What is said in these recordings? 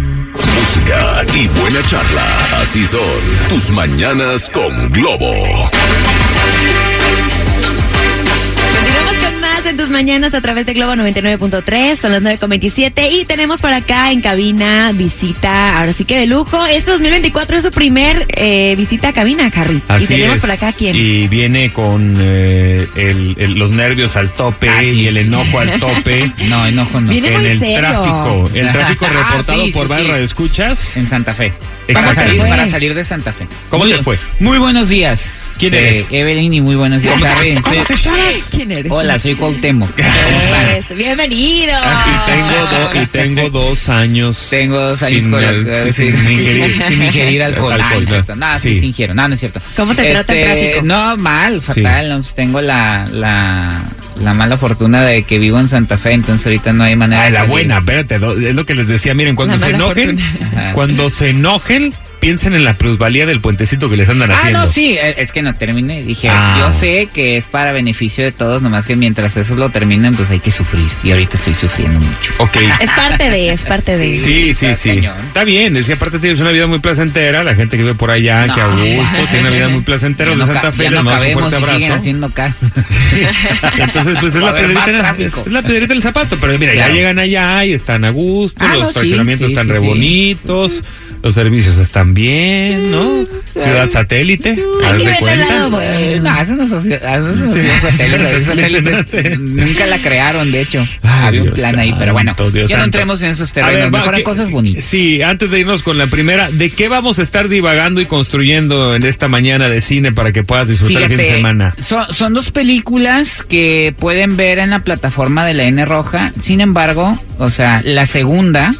Música y buena charla. Así son tus mañanas con Globo. En tus mañanas a través de Globo 99.3, son las 9.27 y tenemos por acá en cabina visita, ahora sí que de lujo. Este 2024 es su primer eh, visita a cabina, Harry. Así y tenemos es. por acá a quién. Y viene con eh, el- el- los nervios al tope Así y el es. enojo al tope. No, enojo no. Viene en muy el serio. tráfico. El Ah, tráfico sí, reportado por sí, varios sí. escuchas. En Santa Fe. Para salir, para salir de Santa Fe. ¿Cómo Muy- te fue? Muy buenos días. ¿Quién Eh, eres? Evelyn y muy buenos días. Soy- ¿Quién eres? Hola, soy Cuauhtémoc. ¿Cómo están? Pues, bienvenido. Y tengo, do- y tengo dos años. Tengo dos años sin, con el- sin sí. ingerir. Sin ingerir alcohol. Ah, no es cierto. No, sí, Sí. sí ingiero. No, no es cierto. ¿Cómo te trata el tráfico? No, mal, fatal. pues tengo la, la, la mala fortuna de que vivo en Santa Fe, entonces ahorita no hay manera Ah, de la salir. buena, espérate, es lo que les decía, miren, cuando La se enojen, cuando se enojen, piensen en la plusvalía del puentecito que les andan Ah, haciendo. no, sí, eh, es que no terminé. Dije, Ah. yo sé que es para beneficio de todos, nomás que mientras esos lo terminen, pues hay que sufrir. Y ahorita estoy sufriendo mucho. Ok. Es parte de, es parte de. Sí, sí, Está sí. cañón. Está bien, es que aparte tienes una vida muy placentera, la gente que vive por allá, No. que a gusto, tiene una vida muy placentera Ya de no Santa Fe, no mandamos un cabemos fuerte y siguen abrazo. haciendo caso. Entonces, pues es la, piedrita, en- es la piedrita en el zapato, pero mira, Claro. ya llegan allá y están a gusto, Ah, los no, sí, fraccionamientos sí, están sí, re sí. bonitos, los servicios están bien, ¿no? Ciudad satélite, haz de cuenta. No, es sociedad, Sí, sociedad satélite, nunca la crearon, de hecho. Ay, Había un plan ahí, pero bueno, ya no entremos en esos terrenos, ver, va, mejor en ¿qué- cosas bonitas. Sí, antes de irnos con la primera, ¿de qué vamos a estar divagando y construyendo en esta mañana de cine para que puedas disfrutar el fin de semana? Son, son dos películas que pueden ver en la plataforma de la N Roja. Sin embargo, o sea, la segunda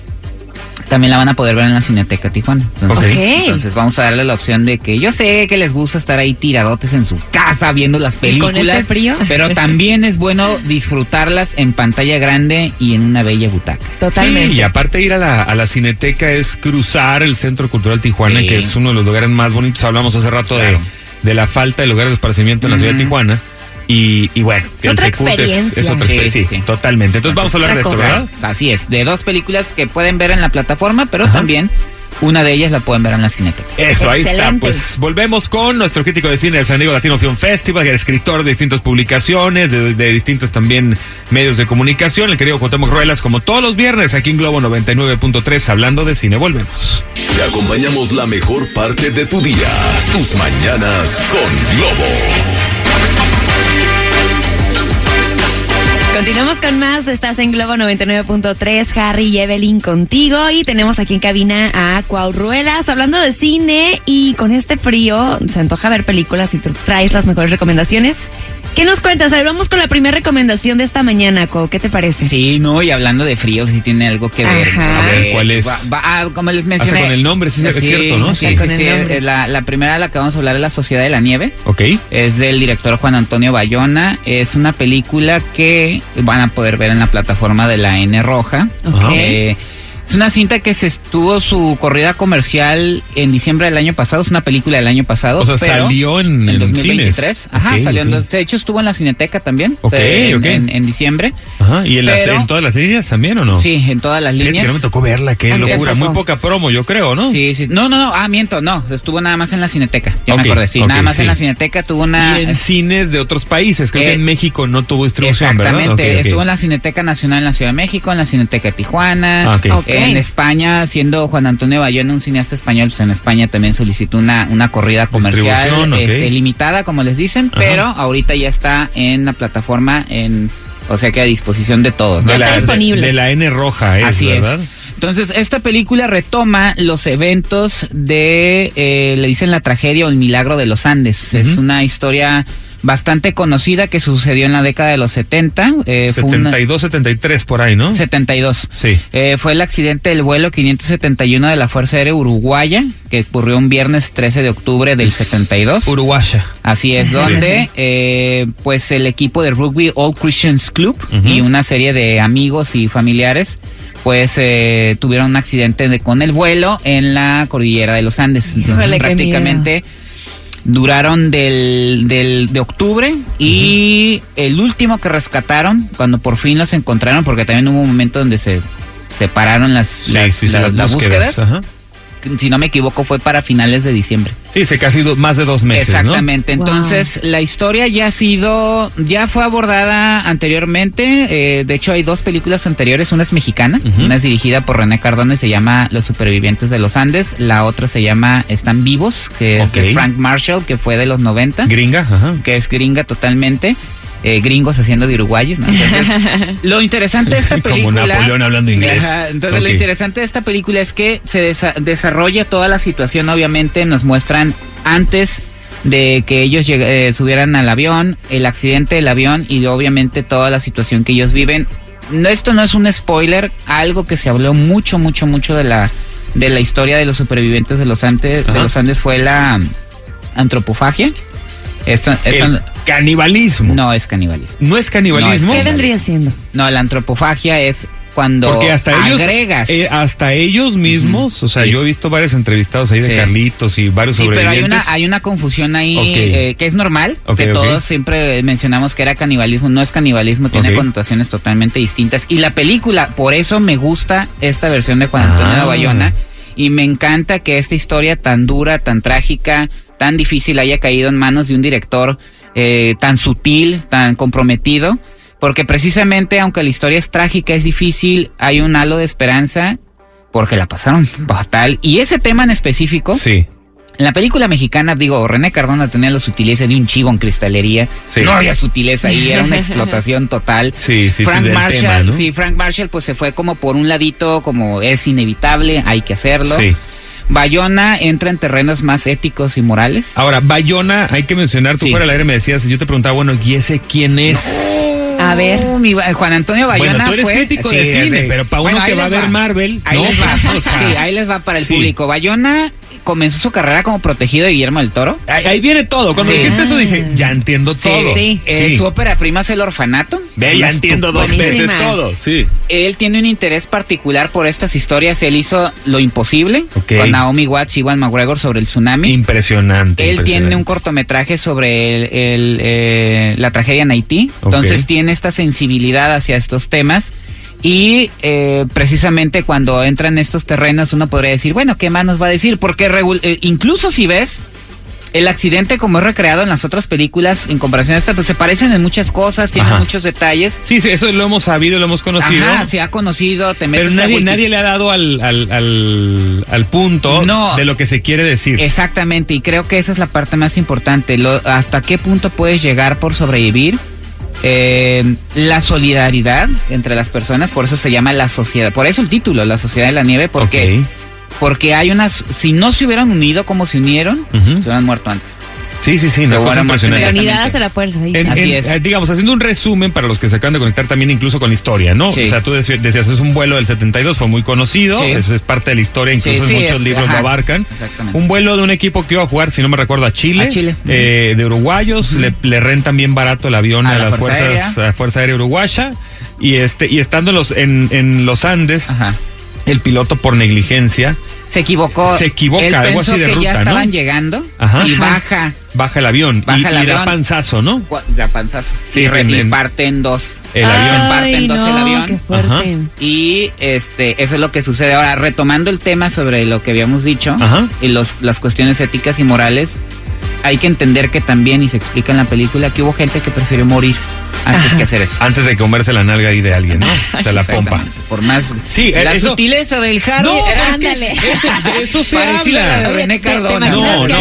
también la van a poder ver en la Cineteca Tijuana. Entonces, Ok. entonces vamos a darle la opción de que yo sé que les gusta estar ahí tiradotes en su casa viendo las ¿Y con películas. este frío? Pero también es bueno disfrutarlas en pantalla grande y en una bella butaca. Totalmente. Sí, y aparte ir a la, a la Cineteca es cruzar el Centro Cultural Tijuana, Sí. que es uno de los lugares más bonitos. Hablamos hace rato de, Claro. de la falta de lugares de esparcimiento en la ciudad de Tijuana. Y, y bueno, Es otra experiencia. es, otra Sí, experiencia. Sí, sí. totalmente. Entonces vamos a hablar de esto, cosa. ¿verdad? Así es, de dos películas que pueden ver en la plataforma, pero Ajá. también una de ellas la pueden ver en la Cineteca. Eso, ahí está. Pues volvemos con nuestro crítico de cine del San Diego Latino Film Festival, el escritor de distintas publicaciones, de, de distintos también medios de comunicación, el querido Cuauhtémoc Ruelas, como todos los viernes aquí en Globo 99.3, hablando de cine. Volvemos. Te acompañamos la mejor parte de tu día. Tus mañanas con Globo. Continuamos con más. Estás en Globo 99.3. Harry y Evelyn contigo. Y tenemos aquí en cabina a Cuau Ruelas hablando de cine. Y con este frío se antoja ver películas y tú traes las mejores recomendaciones. ¿Qué nos cuentas? A ver, vamos con la primera recomendación de esta mañana, Cuau. ¿Qué te parece? Sí, no, y hablando de frío, sí tiene algo que ver. Ajá. A ver, ¿cuál es? Va- va- ah, como les mencioné. Hasta con el nombre, sí, es cierto, ¿no? Sí, sí, con el sí, eh, La, la primera de la que vamos a hablar es La Sociedad de la Nieve. Ok. Es del director Juan Antonio Bayona. Es una película que van a poder ver en la plataforma de la N Roja. Ok. Eh, es una cinta que se estuvo su corrida comercial en diciembre del año pasado. Es una película del año pasado. O sea, pero salió en, en en 2023. cines. Ajá, Ok, salió. en ok. dos- de hecho, estuvo en la Cineteca también. Ok, eh, en, ok. en- en diciembre. Ajá. ¿Y en, las- Pero- en todas las líneas también o no? Sí, en todas las Fíjate que líneas. no me tocó verla, qué A mí locura. Muy poca promo, yo creo, ¿no? Sí, sí. No, no, no. Ah, miento, no. Estuvo nada más en la Cineteca. Ya Ok, me acordé. Sí, nada más sí. en la Cineteca tuvo una. Y en cines de otros países. Creo Eh, que en México no tuvo distribución, Exactamente, estuvo en la Cineteca Nacional en la Ciudad de México, en la Cineteca de Tijuana, Ah, ok. Ok. En España, siendo Juan Antonio Bayona un cineasta español, pues en España también solicitó una, una corrida comercial este, limitada, como les dicen, Ajá. pero ahorita ya está en la plataforma, en, o sea que a disposición de todos. ¿no? De Ya está la, disponible. de la N roja, es, Así ¿verdad? es. Entonces, esta película retoma los eventos de, eh, le dicen la tragedia o el milagro de los Andes. Es una historia bastante conocida que sucedió en la década de los 70. Eh, fue una- 72, 73 por ahí, ¿no? 72. Sí. Eh, fue el accidente del vuelo 571 de la Fuerza Aérea Uruguaya, que ocurrió un viernes 13 de octubre del 72. Uruguaya. Así es, donde eh, pues el equipo de rugby All Christians Club y una serie de amigos y familiares pues eh, tuvieron un accidente de- con el vuelo en la cordillera de los Andes. Entonces Híjole, qué prácticamente duraron del, del de octubre y el último que rescataron cuando por fin los encontraron porque también hubo un momento donde se separaron las, Sí, las, sí, sí, las- las las búsquedas. búsquedas. Si no me equivoco fue para finales de diciembre. Sí, se casi do- más de dos meses, ¿no? Exactamente. Wow. Entonces, la historia ya ha sido, ya fue abordada anteriormente. eh, de hecho, hay dos películas anteriores. Una es mexicana, una es dirigida por René Cardona y se llama Los supervivientes de los Andes. La otra se llama Están vivos, que es de. Frank Marshall, que fue de los 90, Gringa, ajá. que es gringa totalmente. Eh, gringos haciendo de uruguayos, ¿no? Entonces, lo interesante de esta Como película. Napoleón hablando inglés. Ajá, entonces, lo interesante de esta película es que se desa- desarrolla toda la situación. Obviamente, nos muestran antes de que ellos eh, subieran al avión, el accidente del avión y obviamente toda la situación que ellos viven. No, esto no es un spoiler, algo que se habló mucho, mucho, mucho de la de la historia de los supervivientes de los Andes, de los Andes fue la antropofagia. Esto, esto El canibalismo. no es canibalismo. ¿No es canibalismo? No, ¿Qué vendría siendo? No, la antropofagia es cuando Porque hasta ellos, agregas. eh, hasta ellos mismos, o sea, Sí. yo he visto varios entrevistados ahí de. Carlitos y varios Sí, pero hay sobrevivientes. una, hay una confusión ahí eh, que es normal, que todos siempre mencionamos que era canibalismo, no es canibalismo, tiene connotaciones totalmente distintas. Y la película, por eso me gusta esta versión de Juan Antonio Ah. de Bayona, y me encanta que esta historia tan dura, tan trágica, tan difícil haya caído en manos de un director eh, tan sutil, tan comprometido, porque precisamente aunque la historia es trágica, es difícil, hay un halo de esperanza. Porque la pasaron fatal. Y ese tema en específico, Sí. en la película mexicana, digo, René Cardona tenía la sutileza de un chivo en cristalería. Sí. No había sutileza ahí, era una explotación total. Sí, sí, Frank Marshall, tema, ¿no? sí, Frank Marshall pues se fue como por un ladito, como es inevitable, hay que hacerlo. Sí. Bayona entra en terrenos más éticos y morales. Ahora, Bayona, hay que mencionar, tú Sí. fuera del aire me decías, yo te preguntaba, bueno, ¿y ese quién es? A ver. Mi Juan Antonio Bayona Bueno, tú eres fue- crítico de cine, sí. pero para uno Bueno, que va a ver Marvel, ahí ¿no? les va. O sea, sí, ahí les va para el público. Bayona comenzó su carrera como protegido de Guillermo del Toro. Ahí, ahí viene todo. Cuando Sí. dijiste eso dije, ya entiendo Sí, todo. sí. Eh, Su ópera prima es El Orfanato. Ve, ya entiendo dos Buenísima. veces todo. Sí. Él tiene un interés particular por estas historias. Él hizo Lo Imposible con Naomi Watts y Iwan McGregor sobre el tsunami. Impresionante. Él impresionante. tiene un cortometraje sobre el- el, eh, la tragedia en Haití. Entonces tiene esta sensibilidad hacia estos temas. Y eh, precisamente cuando entra en estos terrenos uno podría decir, bueno, ¿qué más nos va a decir? Porque regu- eh, incluso si ves el accidente como es recreado en las otras películas en comparación a esta, pues se parecen en muchas cosas, tienen Ajá. muchos detalles. Sí, sí, eso lo hemos sabido, lo hemos conocido. Ajá, se ha conocido, te metes pero nadie, nadie le ha dado al, al, al, al punto No. de lo que se quiere decir. Exactamente, y creo que esa es la parte más importante. Lo- ¿Hasta qué punto puedes llegar por sobrevivir? Eh, la solidaridad entre las personas, por eso se llama la sociedad. Por eso el título, la sociedad de la nieve, porque, porque hay unas. Si no se hubieran unido como se unieron, se hubieran muerto antes. Sí, sí, sí, una Pero cosa impresionante. La Exactamente. unidad hace la fuerza. En- Así en- es. eh, digamos, haciendo un resumen para los que se acaban de conectar también incluso con la historia, ¿no? Sí. O sea, tú decías, es un vuelo del 72, fue muy conocido, Sí. es, es parte de la historia, incluso Sí, en muchos es, libros ajá, lo abarcan. exactamente. Un vuelo de un equipo que iba a jugar, si no me recuerdo, a Chile. A Chile. eh, de uruguayos, le, le rentan bien barato el avión A a, la las Fuerza fuerzas, Aérea. a la Fuerza Aérea Uruguaya. Y este, y estando en los, en, en los Andes, Ajá. el piloto por negligencia Se equivocó. Se equivoca, Él algo pensó así de que ya ruta, ¿no? estaban llegando Ajá. y baja. Baja el avión Baja y, el y da avión. panzazo, ¿no? La panzazo. Sí, y, y parte en dos. El Se avión. parte en dos el avión. Qué fuerte. Ajá. Y este, eso es lo que sucede. Ahora, retomando el tema sobre lo que habíamos dicho Ajá. y los, las cuestiones éticas y morales, hay que entender que también, y se explica en la película, que hubo gente que prefirió morir antes que hacer eso. Antes de comerse la nalga ahí de alguien, ¿no? O sea, la pompa. Por más. Sí, la eso- sutileza del Harry. No, era- pero es que ándale. eso, de eso se habla. de René Oye, ¿te- te Cardona. No, no.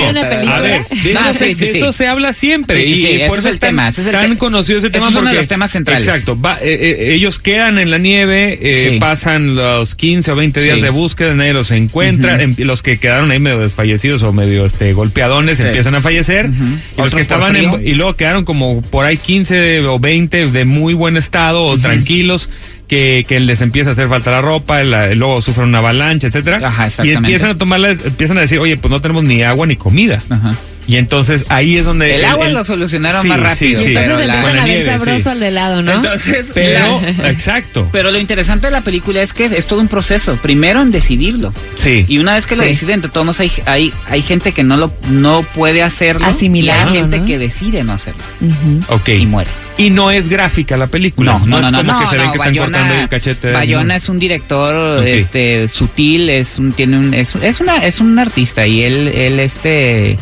A ver, de, No, eso, sí, se, sí, de sí. eso se habla siempre. Sí, sí, y sí, por eso es el tan, tema, ese es el tan tema. conocido ese tema. es uno de los temas centrales. Exacto. va- eh, eh, ellos quedan en la nieve, eh, Sí. pasan los 15 o 20 días Sí. de búsqueda, nadie los encuentra. em- los que quedaron ahí medio desfallecidos o medio este, golpeadones Sí. empiezan a fallecer. Y los que estaban en- y luego quedaron como por ahí 15 o 20 de muy buen estado o tranquilos. Que, que les empieza a hacer falta la ropa, la- luego sufren una avalancha, etcétera. Ajá, y empiezan a tomarla, empiezan a decir, oye, pues no tenemos ni agua ni comida. Ajá. Y entonces ahí es donde. El agua lo solucionaron sí, más sí, rápido, sí. Y pero entonces la- con nieve, sabroso sí. al de helado, ¿no? Entonces, Pero, la- exacto. pero lo interesante de la película es que es todo un proceso. Primero en decidirlo. Sí. Y una vez que lo Sí. deciden, de todos modos hay, hay, hay gente que no lo no puede hacerlo. Asimilarlo, Y hay gente ¿no? que decide no hacerlo. Ok. Y muere. Y no es gráfica la película. No, no, no, es no, como no, que se ven que están Bayona- cortando el cachete. Bayona es un director Ok. este sutil, es un tiene un es, es una es un artista y él él este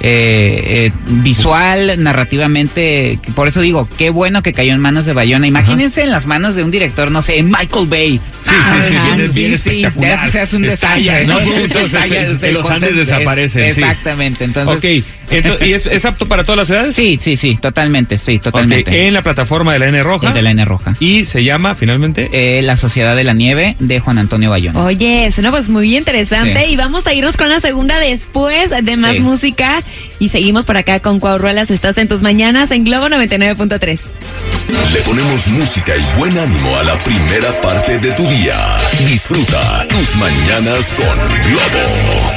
eh, eh, visual, narrativamente, por eso digo, qué bueno que cayó en manos de Bayona. Imagínense en las manos de un director, no sé, Michael Bay. Sí, sí, sí, Ajá, bien, bien sí, espectacular. ya se hace un Estalla, desastre, ¿no? Entonces, Estalla, es- se los Andes desaparecen, es- sí. Exactamente, entonces. ok. Ento- ¿Y es, es apto para todas las edades? Sí, sí, sí, totalmente, sí, totalmente. En la plataforma de la N Roja. El de la N roja. Y se llama finalmente. Eh, la Sociedad de la Nieve de Juan Antonio Bayona. Oye, suena pues muy interesante Sí. y vamos a irnos con la segunda después de más Sí. música y seguimos por acá con Cuauruelas, estás en tus mañanas en Globo 99.3. Le ponemos música y buen ánimo a la primera parte de tu día. Disfruta tus mañanas con Globo.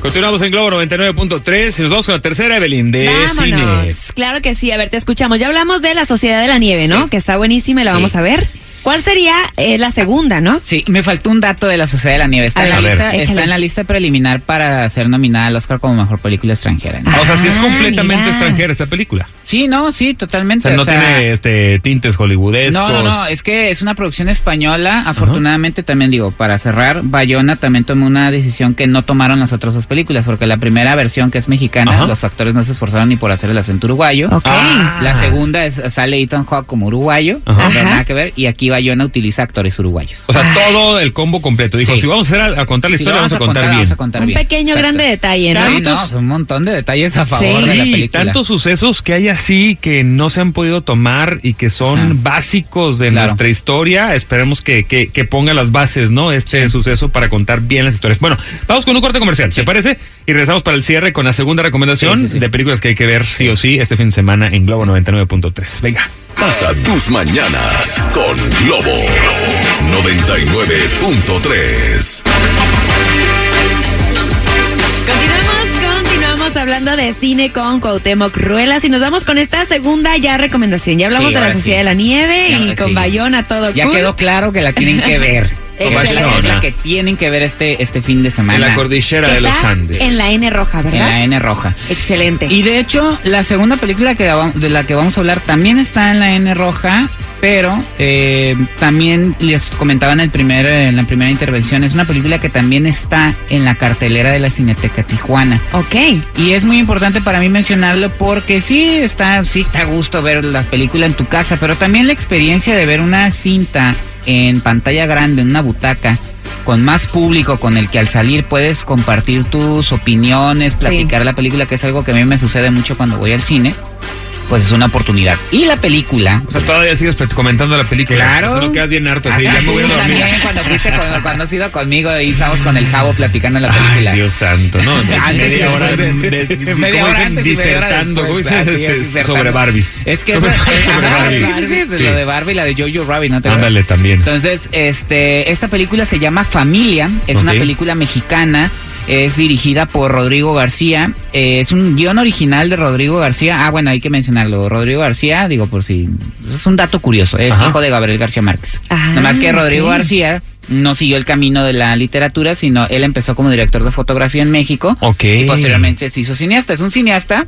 Continuamos en Globo 99.3 y nos vamos con la tercera, Evelyn, de cine. Vámonos. Claro que sí, a ver, te escuchamos. Ya hablamos de la Sociedad de la Nieve, ¿no? Sí. Que está buenísima y la Sí. vamos a ver. ¿Cuál sería eh, la segunda, no? Sí, me faltó un dato de la Sociedad de la Nieve. Está, en, la lista, está en la lista preliminar para ser nominada al Oscar como mejor película extranjera. ¿no? O sea, sí es Ah, completamente mira. extranjera esta película. Sí, no, sí, O totalmente. sea, no o sea, tiene este tintes hollywoodescos. No, no, no, es que es una producción española. Afortunadamente también digo, para cerrar, Bayona también tomó una decisión que no tomaron las otras dos películas, porque la primera versión que es mexicana, Ajá. los actores no se esforzaron ni por hacer el acento uruguayo. Ah. La segunda es sale Ethan Hawke como uruguayo, no nada que ver, y aquí Bayona utiliza actores uruguayos. O sea, todo el combo completo. Dijo, Sí. si vamos a, hacer a, a contar la Si historia, lo vamos, a contar, bien. vamos a contar Un bien. pequeño Exacto. grande detalle, ¿no? Sí, no, un montón de detalles a favor Sí. de la Sí, película. tantos sucesos que hay así que no se han podido tomar y que son Ajá. básicos de Claro. nuestra historia. Esperemos que, que, que ponga las bases, ¿no? Este suceso para contar bien las historias. Bueno, vamos con un corte comercial, ¿te parece? Y regresamos para el cierre con la segunda recomendación Sí, sí, sí. de películas que hay que ver sí o sí este fin de semana en Globo 99.3. Venga. Pasa tus mañanas con Globo 99.3. Continuamos, continuamos hablando de cine con Cuauhtémoc Ruelas y nos vamos con esta segunda ya recomendación. Ya hablamos Sí, de la Sociedad sí. de la Nieve Ya, y con sí. Bayona todo Ya cool. quedó claro que la tienen que ver. Excelente. La que tienen que ver este, este fin de semana. En la cordillera de los Andes. En la N roja, En ¿verdad? la N roja. Excelente. Y de hecho, la segunda película que de la que vamos a hablar también está en la N roja, pero eh, también les comentaba en, el primer, eh, en la primera intervención, es una película que también está en la cartelera de la Cineteca Tijuana. ok. Y es muy importante para mí mencionarlo porque sí está, sí está a gusto ver la película en tu casa, pero también la experiencia de ver una cinta en pantalla grande, en una butaca, con más público con el que al salir puedes compartir tus opiniones, platicar la película, que es algo que a mí me sucede mucho cuando voy al cine, pues es una oportunidad. Y la película... O sea, todavía sigues comentando la película. Claro. Eso no quedas bien harto. Así, ya me voy a dormir. también cuando fuiste con- cuando has ido conmigo y estábamos con el jabo platicando la película. Ay, Dios santo, ¿no? Antes y media hora de, de- de- media ¿cómo hora dicen? antes y disertando, ¿cómo es, Este, disertando. sobre Barbie. Es que sobre, eso- sobre Ajá, Barbie. sí, sí, sí, Sí. lo de Barbie, la de Jojo Rabbit, ¿no te? Ándale también. Entonces, este, esta película se llama Familia, es una Ok. película mexicana, es dirigida por Rodrigo García, eh, es un guion original de Rodrigo García. Ah, bueno, hay que mencionarlo. Rodrigo García, digo por si es un dato curioso, es Ajá. hijo de Gabriel García Márquez. Ah, Nada más que Rodrigo. García no siguió el camino de la literatura, sino él empezó como director de fotografía en México. Ok. Y posteriormente se hizo cineasta. Es un cineasta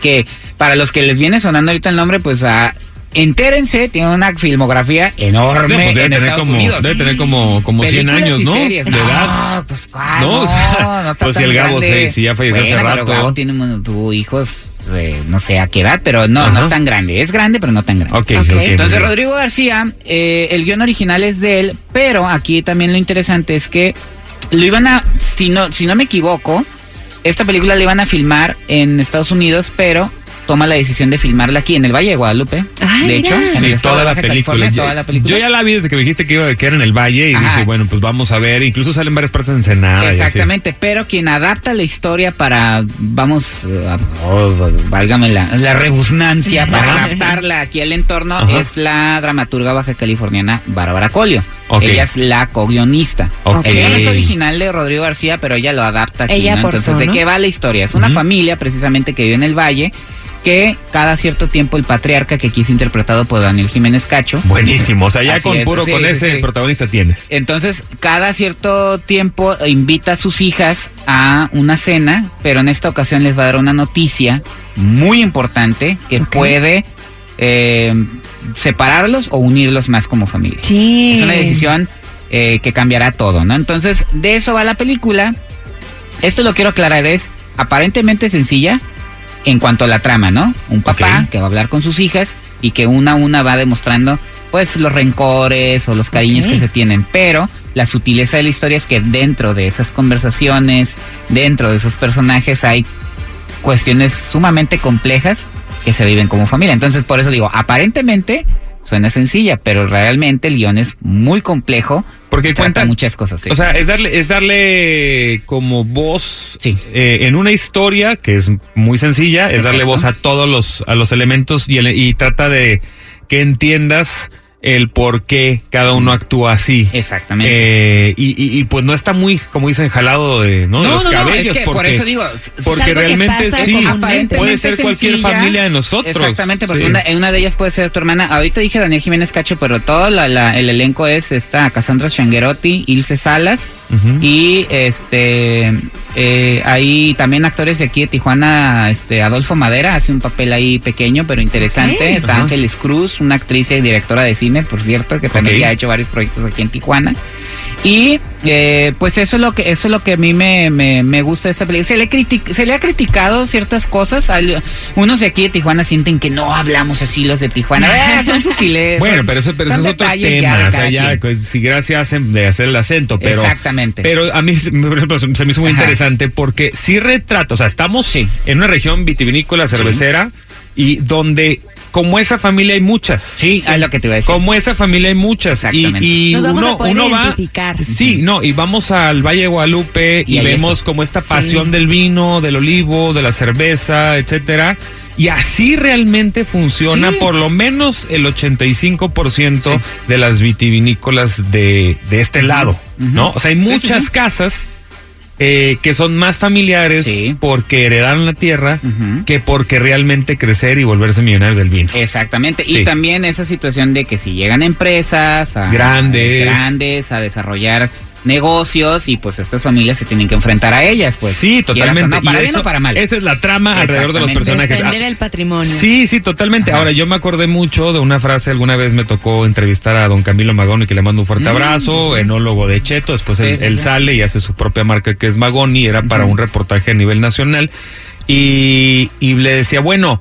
que, para los que les viene sonando ahorita el nombre, pues ha entérense, tiene una filmografía enorme No, pues debe en tener Estados como, Unidos. debe tener como, como 100 Películas años, ¿no? series. De no, edad. pues cuál, No, no, o sea, no está pues si tan el Gabo grande. se- si ya falleció hace Bueno, pero rato. Gabo tiene, tuvo hijos, eh, no sé a qué edad, pero no, no es tan grande. Es grande, pero no tan grande. Ok, Ok. ok. Entonces. Rodrigo García, eh, el guion original es de él, pero aquí también lo interesante es que lo iban a, si no, si no me equivoco, esta película la iban a filmar en Estados Unidos, pero toma la decisión de filmarla aquí en el Valle de Guadalupe. Ay, de hecho, en Sí, el toda de la película. Yo- toda la película. Yo ya la vi desde que me dijiste que, iba, que era en el Valle y Ajá. dije, bueno, pues vamos a ver. Incluso salen varias partes y así. Exactamente, pero quien adapta la historia para, vamos, a- oh, válgame la, la rebusnancia, para Ajá. adaptarla aquí al entorno, Ajá. es la dramaturga baja californiana Bárbara Colio. Ella es la co-guionista. Ok. El guion es original de Rodrigo García, pero ella lo adapta aquí. Ella ¿no? aportó, Entonces, ¿de ¿no? qué va la historia? Es una familia precisamente que vive en el Valle, que cada cierto tiempo el patriarca, que aquí es interpretado por Daniel Jiménez Cacho, Buenísimo. O sea, ya con es, puro sí, con sí, ese sí. protagonista tienes. entonces, cada cierto tiempo invita a sus hijas a una cena, pero en esta ocasión les va a dar una noticia muy importante que puede eh, separarlos o unirlos más como familia. Sí. Es una decisión eh, que cambiará todo, ¿no? Entonces, de eso va la película. Esto lo quiero aclarar, es aparentemente sencilla en cuanto a la trama, ¿no? Un papá que va a hablar con sus hijas y que una a una va demostrando, pues, los rencores o los cariños que se tienen. Pero la sutileza de la historia es que dentro de esas conversaciones, dentro de esos personajes, hay cuestiones sumamente complejas que se viven como familia. Entonces, por eso digo, aparentemente suena sencilla, pero realmente el guion es muy complejo. Porque cuenta muchas cosas. sí. O sea, es darle, es darle como voz Sí. eh, en una historia que es muy sencilla, es darle voz a todos los, a los elementos y, el- y trata de que entiendas el por qué cada uno actúa así. Exactamente. Eh, y, y- y, pues no está muy, como dicen, jalado de, ¿no? de los cabellos. es que porque, por eso digo, porque realmente sí, puede ser cualquier sencilla. familia de nosotros. Exactamente, porque Sí. una, una de ellas puede ser tu hermana. Ahorita dije Daniel Jiménez Cacho, pero todo la- la- el elenco es esta Cassandra Changuerotti, Ilse Salas y este eh, hay también actores de aquí de Tijuana, este Adolfo Madera hace un papel ahí pequeño pero interesante. Está. Ángeles Cruz, una actriz y directora de cine, por cierto, que también ya ha hecho varios proyectos aquí en Tijuana. Y eh, pues eso es lo que eso es lo que a mí me, me, me gusta de esta película. Se le, critic- se le ha criticado ciertas cosas. Unos de aquí de Tijuana sienten que no hablamos así los de Tijuana. Ah, son sutiles. Bueno, pero eso, pero eso es otro tema. o sea, ya, quien. pues, si gracias hacen de hacer el acento, pero. Exactamente. Pero a mí, se- por ejemplo, se me hizo muy Ajá. interesante porque sí retrata, o sea, estamos Sí. en una región vitivinícola, cervecera, y donde, como esa familia, hay muchas. Sí, es lo que te iba a decir. Como esa familia hay muchas. Y, Exactamente. y Nos vamos uno, a poder uno va. Sí, no, y vamos al Valle de Guadalupe y, vemos eso. como esta Sí. pasión del vino, del olivo, de la cerveza, etcétera. Y así realmente funciona Sí. por lo menos el 85% Sí. de las vitivinícolas de, de este lado, ¿no? O sea, hay sí, muchas sí. casas eh, que son más familiares Sí. porque heredaron la tierra que porque realmente crecer y volverse millonarios del vino. Exactamente. Sí. Y también esa situación de que si llegan empresas a, Grandes. a grandes a desarrollar negocios y pues estas familias se tienen que enfrentar a ellas, pues. sí, totalmente. no, para Y bien eso- o para mal. Esa es la trama alrededor de los personajes. Defender el patrimonio. Sí, sí, totalmente. Ajá. Ahora, yo me acordé mucho de una frase, alguna vez me tocó entrevistar a don Camilo Magoni, que le mando un fuerte abrazo, enólogo de Cheto, después él, Mm. Sí, él sale y hace su propia marca que es Magoni, era para un reportaje a nivel nacional, y, y le decía, bueno,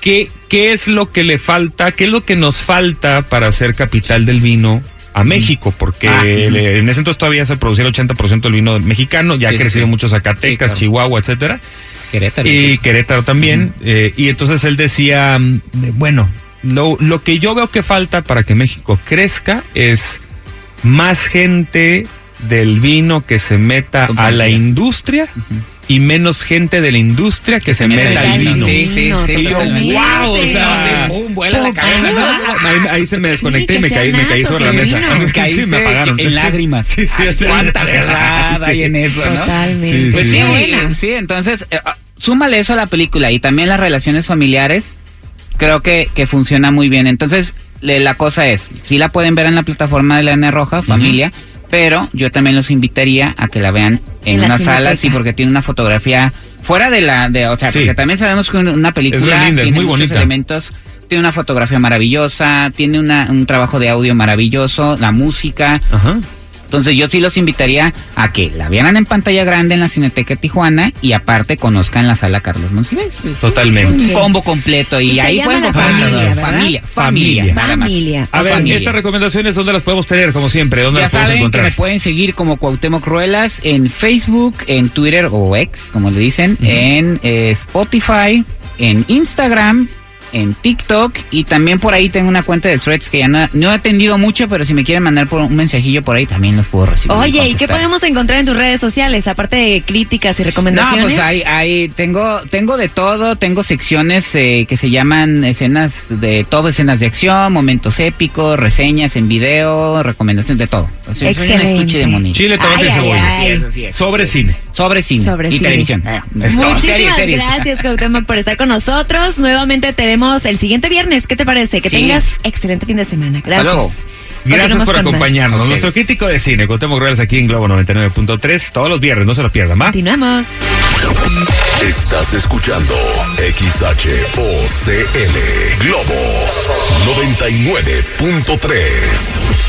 ¿qué, ¿qué es lo que le falta, qué es lo que nos falta para ser capital del vino? A México, porque Ah, le- en ese entonces todavía se producía el 80% del vino mexicano, ya ha sí, crecido sí. mucho Zacatecas, Sí, claro. Chihuahua, etcétera Querétaro. y Querétaro también. eh, y entonces él decía, mm, bueno, lo, lo que yo veo que falta para que México crezca es más gente del vino que se meta a la industria y menos gente de la industria que se meta al vino. Sí, sí, sí, Y yo, totalmente. wow, o sea, Sí, vuela la cabeza. Ahí, ahí se me desconecté Sí, y me caí, me caí sobre la mesa. Así que sí, Caíste me apagaron. en Sí. lágrimas. Sí, sí, sí. Cuánta verdad Sí. hay en eso, ¿no? Totalmente. Sí, Pues sí. sí, Buena. sí, entonces, eh, ah, súmale eso a la película y también las relaciones familiares, creo que, que funciona muy bien. Entonces, le- la cosa es, si la pueden ver en la plataforma de la N Roja, familia, pero yo también los invitaría a que la vean en, En una sala, sí, porque tiene una fotografía fuera de la, de, o sea, Sí. porque también sabemos que una película linda, tiene muy muchos bonita. elementos tiene una fotografía maravillosa, tiene una, un trabajo de audio maravilloso, la música. Ajá. Entonces yo sí los invitaría a que la vieran en pantalla grande en la Cineteca Tijuana y aparte conozcan la sala Carlos Monsiváis. Totalmente. Un combo completo y, ahí pueden Familia, familia, Familia. familia, nada más. Familia. A ver, Familia. estas recomendaciones, ¿dónde las podemos tener? Como siempre, ¿dónde Ya las podemos saben que encontrar? me pueden seguir como Cuauhtémoc Ruelas en Facebook, en Twitter o X, como le dicen, en eh, Spotify, en Instagram, en TikTok y también por ahí tengo una cuenta de threads que ya no, no he atendido mucho, pero si me quieren mandar por un mensajillo por ahí también los puedo recibir. Oye, ¿y qué podemos encontrar en tus redes sociales? Aparte de críticas y No, recomendaciones. pues hay, hay, tengo, tengo de todo, tengo secciones eh, que se llaman escenas de todo, escenas de acción, momentos épicos, reseñas en video, recomendaciones de todo. O sea, soy un Excelente. estuche de monillo. Chile, tomate y cebolla. ay. Así es, así es, Sobre así cine. Sobre cine Sobre y cine. televisión. Eh, todo. Muchísimas Series, series. gracias, Cuauhtémoc, por estar con nosotros. Nuevamente te vemos el siguiente viernes. ¿Qué te parece? Que Sí. tengas excelente fin de semana. Gracias. luego. Gracias por más. acompañarnos. Ok. Nuestro crítico de cine, Cuauhtémoc Ruelas, aquí en Globo 99.3, todos los viernes, no se lo pierdan, ¿va? Continuamos. Estás escuchando XHOCL Globo 99.3.